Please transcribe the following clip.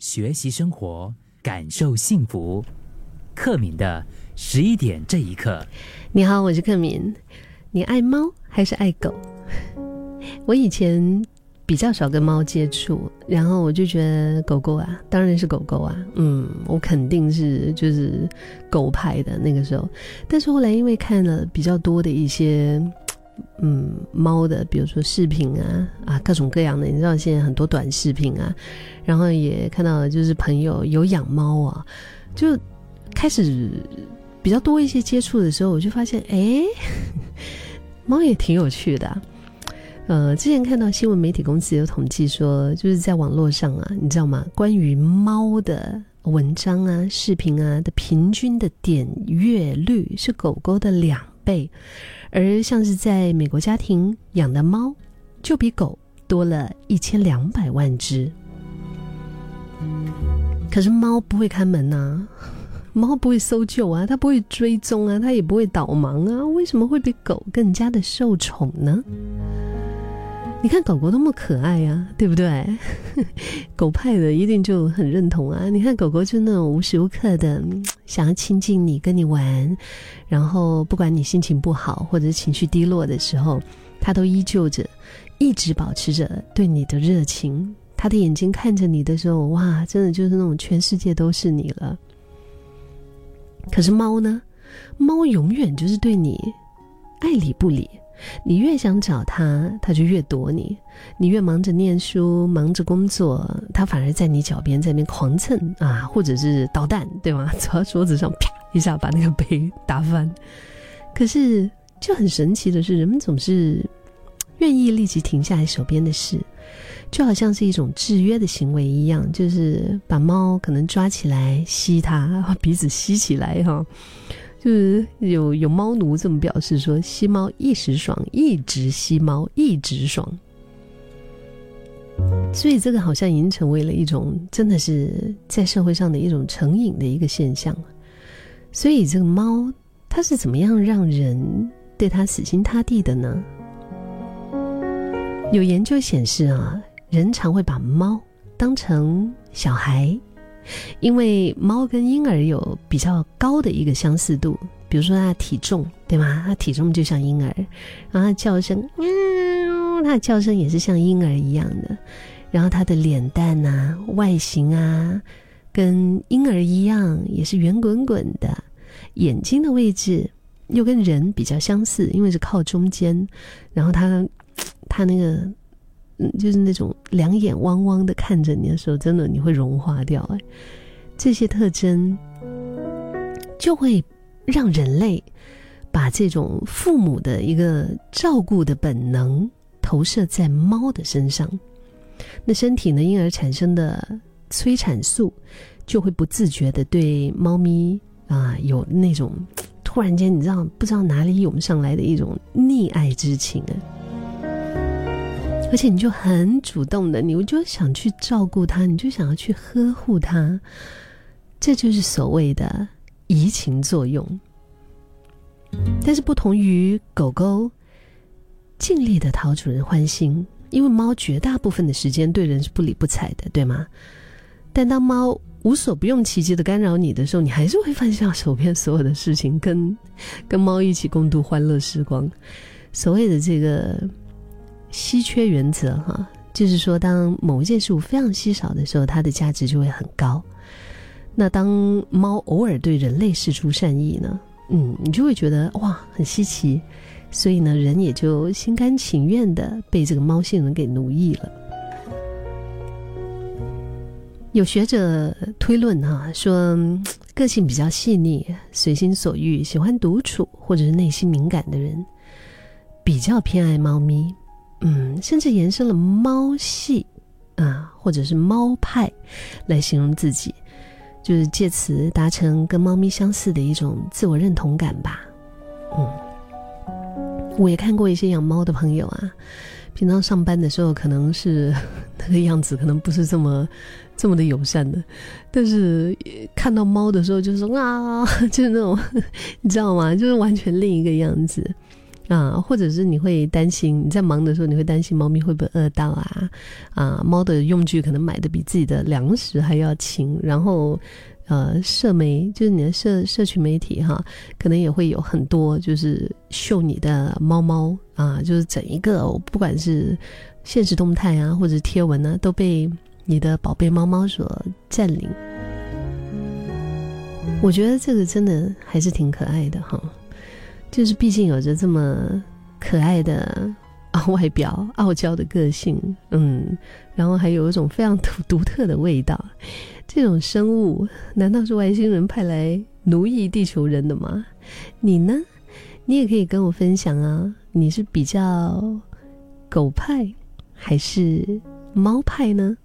学习生活，感受幸福。克敏的十一点这一刻，你好，我是克敏。你爱猫还是爱狗？我以前比较少跟猫接触，然后我就觉得狗狗啊，当然是狗狗啊，嗯，我肯定是就是狗派的那个时候。但是后来因为看了比较多的一些。嗯，猫的，比如说视频啊啊，各种各样的，你知道现在很多短视频啊，然后也看到就是朋友有养猫啊，就开始比较多一些接触的时候，我就发现，哎，猫也挺有趣的。呃，之前看到新闻媒体公司有统计说，就是在网络上啊，你知道吗？关于猫的文章啊、视频啊的平均的点阅率是狗狗的两倍。而像是在美国家庭养的猫，就比狗多了一千两百万只。可是猫不会看门呐，猫不会搜救啊，它不会追踪啊，它也不会导盲啊，为什么会比狗更加的受宠呢？你看狗狗多么可爱呀，对不对？狗派的一定就很认同啊。你看狗狗就那种无时无刻的想要亲近你，跟你玩，然后不管你心情不好或者情绪低落的时候，它都依旧着，一直保持着对你的热情。它的眼睛看着你的时候，哇，真的就是那种全世界都是你了。可是猫呢？猫永远就是对你爱理不理。你越想找他，他就越躲你；你越忙着念书、忙着工作，他反而在你脚边在那边狂蹭啊，或者是捣蛋，对吗？走到桌子上，啪一下把那个杯打翻。可是就很神奇的是，人们总是愿意立即停下来手边的事，就好像是一种制约的行为一样，就是把猫可能抓起来吸它，鼻子吸起来哈。就是有有猫奴这么表示说，吸猫一时爽，一直吸猫一直爽。所以这个好像已经成为了一种真的是在社会上的一种成瘾的一个现象所以这个猫它是怎么样让人对它死心塌地的呢？有研究显示啊，人常会把猫当成小孩。因为猫跟婴儿有比较高的一个相似度，比如说它体重，对吗？它体重就像婴儿，然后它叫声，喵，它的叫声也是像婴儿一样的。然后它的脸蛋啊、外形啊，跟婴儿一样，也是圆滚滚的。眼睛的位置又跟人比较相似，因为是靠中间。然后它，它那个。嗯，就是那种两眼汪汪的看着你的时候，真的你会融化掉哎。这些特征就会让人类把这种父母的一个照顾的本能投射在猫的身上，那身体呢，因而产生的催产素就会不自觉的对猫咪啊有那种突然间你知道不知道哪里涌上来的一种溺爱之情啊。而且你就很主动的，你就想去照顾它，你就想要去呵护它，这就是所谓的移情作用。但是不同于狗狗尽力的讨主人欢心，因为猫绝大部分的时间对人是不理不睬的，对吗？但当猫无所不用其极的干扰你的时候，你还是会放下手边所有的事情，跟跟猫一起共度欢乐时光。所谓的这个。稀缺原则，哈，就是说，当某一件事物非常稀少的时候，它的价值就会很高。那当猫偶尔对人类示出善意呢，嗯，你就会觉得哇，很稀奇，所以呢，人也就心甘情愿的被这个猫性人给奴役了。有学者推论哈，说个性比较细腻、随心所欲、喜欢独处或者是内心敏感的人，比较偏爱猫咪。嗯，甚至延伸了“猫系”啊，或者是“猫派”来形容自己，就是借此达成跟猫咪相似的一种自我认同感吧。嗯，我也看过一些养猫的朋友啊，平常上班的时候可能是 那个样子，可能不是这么 这么的友善的，但是看到猫的时候就是啊，就是那种你知道吗？就是完全另一个样子。啊，或者是你会担心你在忙的时候，你会担心猫咪会不会饿到啊？啊，猫的用具可能买的比自己的粮食还要轻，然后，呃，社媒就是你的社社群媒体哈，可能也会有很多就是秀你的猫猫啊，就是整一个不管是现实动态啊，或者贴文呢，都被你的宝贝猫猫所占领。我觉得这个真的还是挺可爱的哈。就是毕竟有着这么可爱的 啊外表、傲娇的个性，嗯，然后还有一种非常独 独特的味道。这种生物难道是外星人派来奴役地球人的吗？你呢？你也可以跟我分享啊。你是比较狗派还是猫派呢？